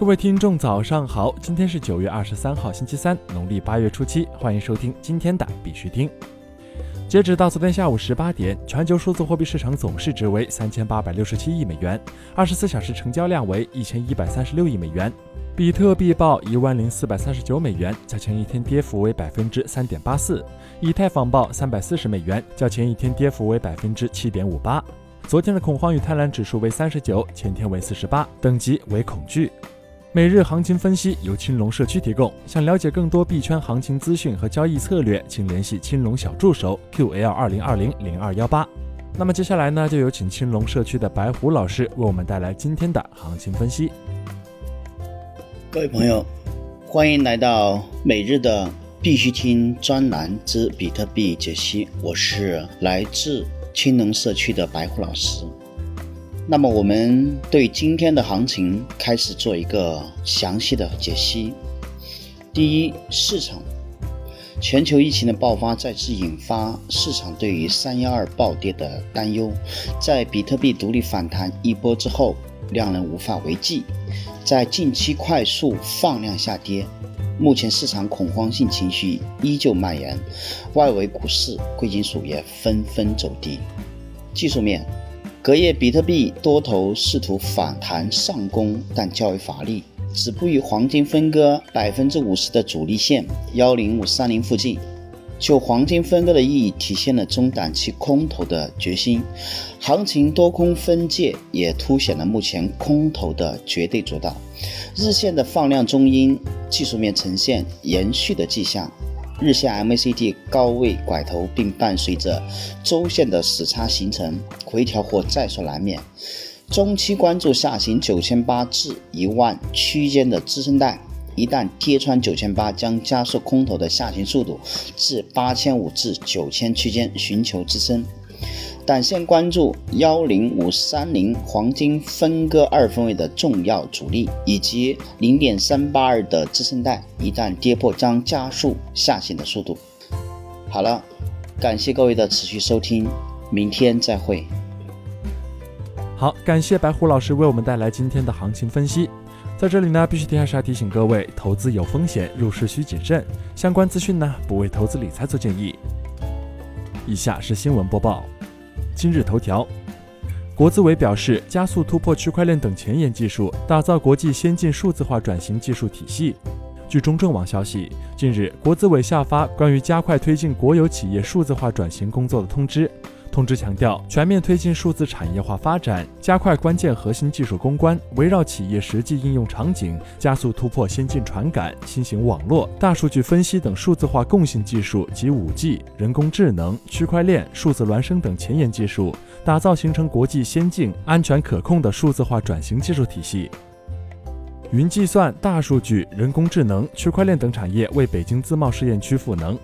各位听众，早上好！今天是九月二十三号，星期三，农历八月初七。欢迎收听今天的必须听。截止到昨天下午十八点，全球数字货币市场总市值为三千八百六十七亿美元，二十四小时成交量为一千一百三十六亿美元。比特币报一万零四百三十九美元，较前一天跌幅为百分之三点八四；以太坊报三百四十美元，较前一天跌幅为百分之七点五八。昨天的恐慌与贪婪指数为三十九，前天为四十八，等级为恐惧。每日行情分析由青龙社区提供。想了解更多币圈行情资讯和交易策略，请联系青龙小助手 QL 二零二零零二幺八。那么接下来呢，就有请青龙社区的白虎老师为我们带来今天的行情分析。各位朋友，欢迎来到每日的必须听专栏之比特币解析。我是来自青龙社区的白虎老师。那么，我们对今天的行情开始做一个详细的解析。第一，市场，全球疫情的爆发再次引发市场对于三幺二暴跌的担忧。在比特币独立反弹一波之后，量能无法为继，在近期快速放量下跌。目前市场恐慌性情绪依旧蔓延，外围股市、贵金属也纷纷走低。技术面。隔夜比特币多头试图反弹上攻，但较为乏力，止步于黄金分割百分之五十的阻力线幺零五三零附近。就黄金分割的意义，体现了中短期空头的决心。行情多空分界也凸显了目前空头的绝对主导。日线的放量中阴，技术面呈现延续的迹象。日线 MACD 高位拐头，并伴随着周线的死叉形成，回调或在所难免。中期关注下行九千八至一万区间的支撑带，一旦跌穿九千八，将加速空头的下行速度至八千五至九千区间寻求支撑。短线关注幺零五三零黄金分割二分位的重要阻力，以及零点三八二的支撑带，一旦跌破将加速下行的速度。好了，感谢各位的持续收听，明天再会。好，感谢白虎老师为我们带来今天的行情分析。在这里呢，必须提还是要提醒各位，投资有风险，入市需谨慎。相关资讯呢，不为投资理财做建议。以下是新闻播报。今日头条，国资委表示，加速突破区块链等前沿技术，打造国际先进数字化转型技术体系。据中证网消息，近日，国资委下发关于加快推进国有企业数字化转型工作的通知。通知强调，全面推进数字产业化发展，加快关键核心技术攻关，围绕企业实际应用场景，加速突破先进传感、新型网络、大数据分析等数字化共性技术及五 G、人工智能、区块链、数字孪生等前沿技术，打造形成国际先进、安全可控的数字化转型技术体系。云计算、大数据、人工智能、区块链等产业为北京自贸试验区赋能。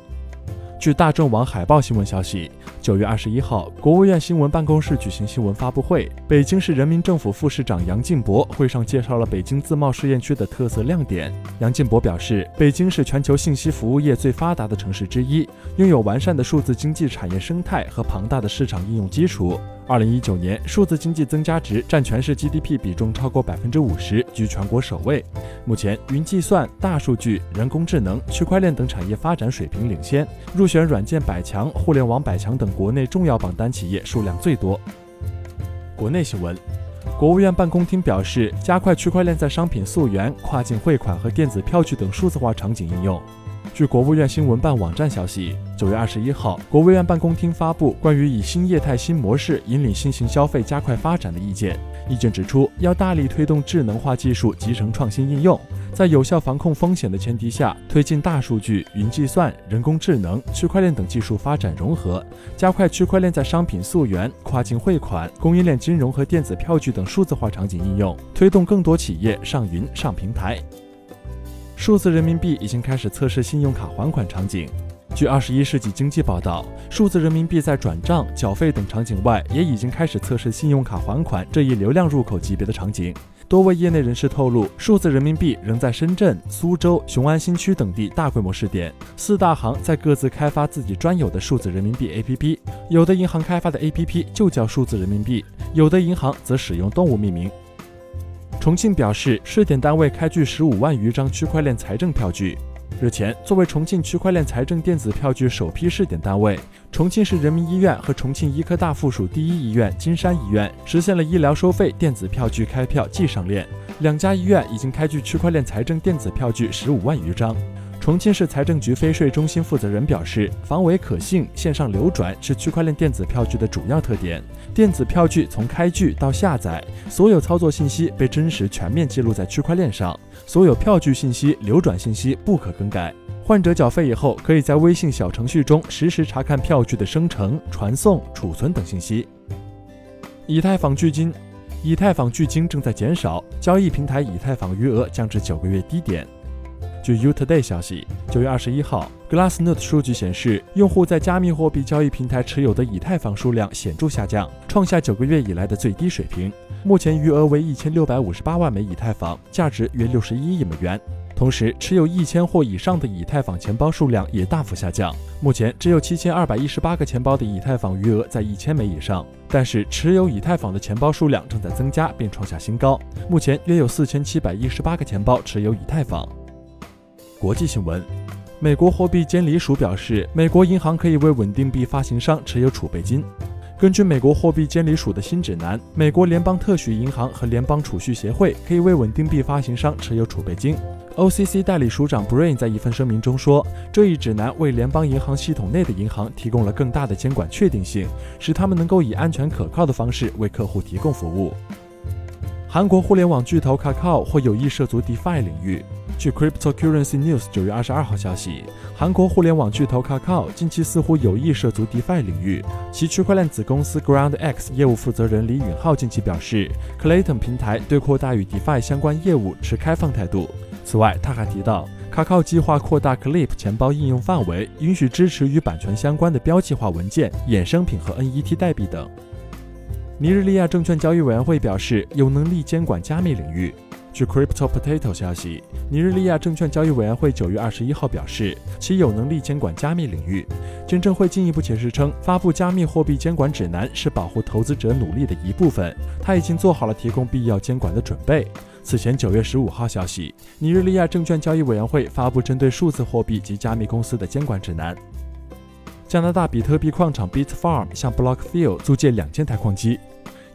据大众网海报新闻消息，九月二十一号，国务院新闻办公室举行新闻发布会，北京市人民政府副市长杨进博会上介绍了北京自贸试验区的特色亮点。杨进博表示，北京是全球信息服务业最发达的城市之一，拥有完善的数字经济产业生态和庞大的市场应用基础。二零一九年，数字经济增加值占全市 GDP 比重超过百分之五十，居全国首位。目前，云计算、大数据、人工智能、区块链等产业发展水平领先，入选软件百强、互联网百强等国内重要榜单企业数量最多。国内新闻，国务院办公厅表示，加快区块链在商品溯源、跨境汇款和电子票据等数字化场景应用。据国务院新闻办网站消息，九月二十一号，国务院办公厅发布关于以新业态新模式引领新型消费加快发展的意见。意见指出，要大力推动智能化技术集成创新应用，在有效防控风险的前提下，推进大数据、云计算、人工智能、区块链等技术发展融合，加快区块链在商品溯源、跨境汇款、供应链金融和电子票据等数字化场景应用，推动更多企业上云上平台。数字人民币已经开始测试信用卡还款场景。据《二十一世纪经济报道》，数字人民币在转账、缴费等场景外，也已经开始测试信用卡还款这一流量入口级别的场景。多位业内人士透露，数字人民币仍在深圳、苏州、雄安新区等地大规模试点。四大行在各自开发自己专有的数字人民币 APP，有的银行开发的 APP 就叫数字人民币，有的银行则使用动物命名。重庆表示，试点单位开具十五万余张区块链财政票据。日前，作为重庆区块链财政电子票据首批试点单位，重庆市人民医院和重庆医科大附属第一医院金山医院实现了医疗收费电子票据开票即上链。两家医院已经开具区块链财政电子票据十五万余张。重庆市财政局非税中心负责人表示，防伪可信、线上流转是区块链电子票据的主要特点。电子票据从开具到下载，所有操作信息被真实全面记录在区块链上，所有票据信息、流转信息不可更改。患者缴费以后，可以在微信小程序中实时查看票据的生成、传送、储存等信息。以太坊距今，以太坊距今正在减少，交易平台以太坊余额降至九个月低点。据 UToday 消息，九月二十一号，Glassnode 数据显示，用户在加密货币交易平台持有的以太坊数量显著下降，创下九个月以来的最低水平。目前余额为一千六百五十八万枚以太坊，价值约六十一亿美元。同时，持有一千或以上的以太坊钱包数量也大幅下降，目前只有七千二百一十八个钱包的以太坊余额在一千枚以上。但是，持有以太坊的钱包数量正在增加并创下新高，目前约有四千七百一十八个钱包持有以太坊。国际新闻：美国货币监理署表示，美国银行可以为稳定币发行商持有储备金。根据美国货币监理署的新指南，美国联邦特许银行和联邦储蓄协会可以为稳定币发行商持有储备金。OCC 代理署长 Brain 在一份声明中说，这一指南为联邦银行系统内的银行提供了更大的监管确定性，使他们能够以安全可靠的方式为客户提供服务。韩国互联网巨头 Kakao 或有意涉足 DeFi 领域。据 Cryptocurrency News 九月二十二号消息，韩国互联网巨头 Kakao 近期似乎有意涉足 DeFi 领域。其区块链子公司 GroundX 业务负责人李允浩近期表示，Clayton 平台对扩大与 DeFi 相关业务持开放态度。此外，他还提到，Kakao 计划扩大 Clip 钱包应用范围，允许支持与版权相关的标记化文件、衍生品和 NFT 代币等。尼日利亚证券交易委员会表示，有能力监管加密领域。据 Crypto Potato 消息，尼日利亚证券交易委员会九月二十一号表示，其有能力监管加密领域。监证会进一步解释称，发布加密货币监管指南是保护投资者努力的一部分，他已经做好了提供必要监管的准备。此前九月十五号消息，尼日利亚证券交易委员会发布针对数字货币及加密公司的监管指南。加拿大比特币矿场 Bitfarm 向 Blockfield 租借两千台矿机。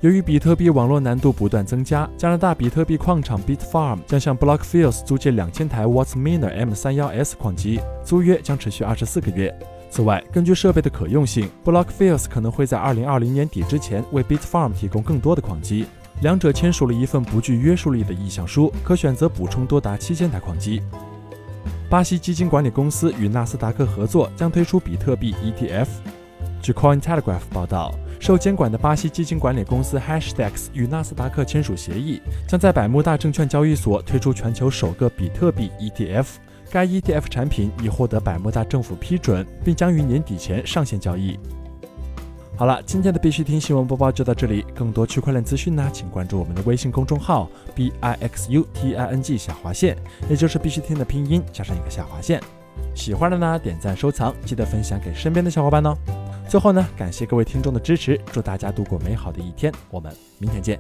由于比特币网络难度不断增加，加拿大比特币矿场 Bitfarm 将向 Blockfields 租借两千台 Wattsminer M31S 矿机，租约将持续二十四个月。此外，根据设备的可用性，Blockfields 可能会在二零二零年底之前为 Bitfarm 提供更多的矿机。两者签署了一份不具约束力的意向书，可选择补充多达七千台矿机。巴西基金管理公司与纳斯达克合作，将推出比特币 ETF。据 Cointelegraph 报道。受监管的巴西基金管理公司 Hashdex 与纳斯达克签署协议，将在百慕大证券交易所推出全球首个比特币 ETF。该 ETF 产品已获得百慕大政府批准，并将于年底前上线交易。好了，今天的必须听新闻播报就到这里。更多区块链资讯呢，请关注我们的微信公众号 b i x u t i n g 下划线，也就是必须听的拼音加上一个下划线。喜欢的呢，点赞收藏，记得分享给身边的小伙伴哦。最后呢，感谢各位听众的支持，祝大家度过美好的一天，我们明天见。